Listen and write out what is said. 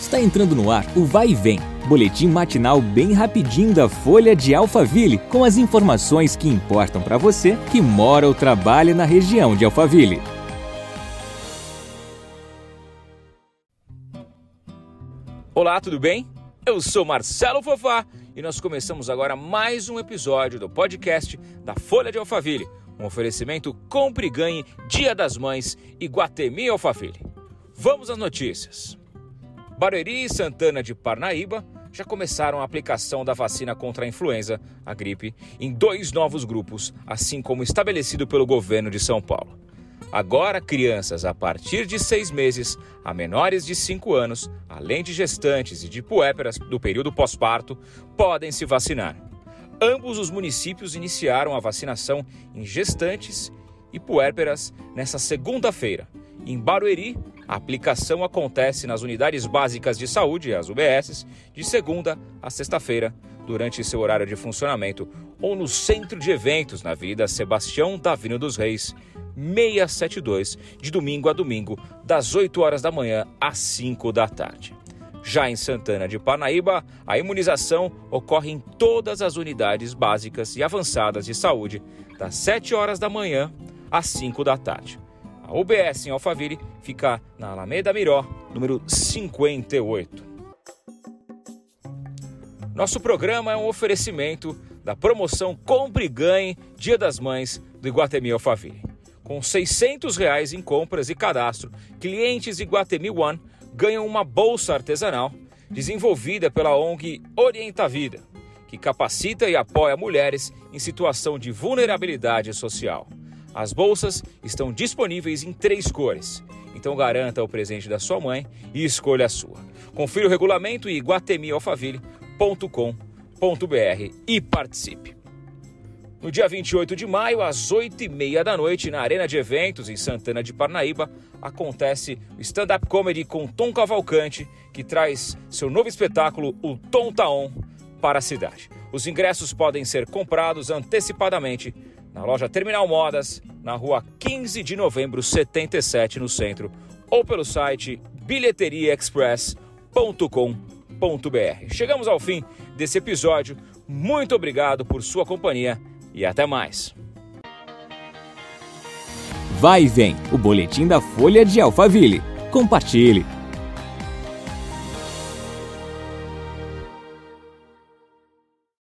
Está entrando no ar o Vai e Vem, boletim matinal bem rapidinho da Folha de Alphaville, com as informações que importam para você que mora ou trabalha na região de Alphaville. Olá, tudo bem? Eu sou Marcelo Fofá e nós começamos agora mais um episódio do podcast da Folha de Alphaville, um oferecimento Compre e Ganhe Dia das Mães e Guatemi Alphaville. Vamos às notícias. Barueri e Santana de Parnaíba já começaram a aplicação da vacina contra a influenza, a gripe, em dois novos grupos, assim como estabelecido pelo governo de São Paulo. Agora, crianças a partir de seis meses a menores de cinco anos, além de gestantes e de puérperas do período pós-parto, podem se vacinar. Ambos os municípios iniciaram a vacinação em gestantes e puérperas nesta segunda-feira. Em Barueri, a aplicação acontece nas unidades básicas de saúde, as UBSs, de segunda a sexta-feira, durante seu horário de funcionamento, ou no centro de eventos na Avenida Sebastião Davino dos Reis, 672, de domingo a domingo, das 8 horas da manhã às 5 da tarde. Já em Santana de Parnaíba, a imunização ocorre em todas as unidades básicas e avançadas de saúde, das 7 horas da manhã às 5 da tarde. A UBS em Alphaville fica na Alameda Miró, número 58. Nosso programa é um oferecimento da promoção Compre e Ganhe Dia das Mães do Iguatemi Alphaville. Com 600 reais em compras e cadastro, clientes Iguatemi One ganham uma bolsa artesanal desenvolvida pela ONG Orienta Vida, que capacita e apoia mulheres em situação de vulnerabilidade social. As bolsas estão disponíveis em três cores. Então garanta o presente da sua mãe e escolha a sua. Confira o regulamento em guatemialfaville.com.br e participe. No dia 28 de maio, às 8h30 da noite, na Arena de Eventos, em Santana de Parnaíba, acontece o stand-up comedy com Tom Cavalcante, que traz seu novo espetáculo, o Tom Taon, para a cidade. Os ingressos podem ser comprados antecipadamente na loja Terminal Modas, na rua 15 de novembro 77, no centro, ou pelo site bilheteriaexpress.com.br. Chegamos ao fim desse episódio. Muito obrigado por sua companhia e até mais. Vai e vem, o boletim da Folha de Alphaville. Compartilhe.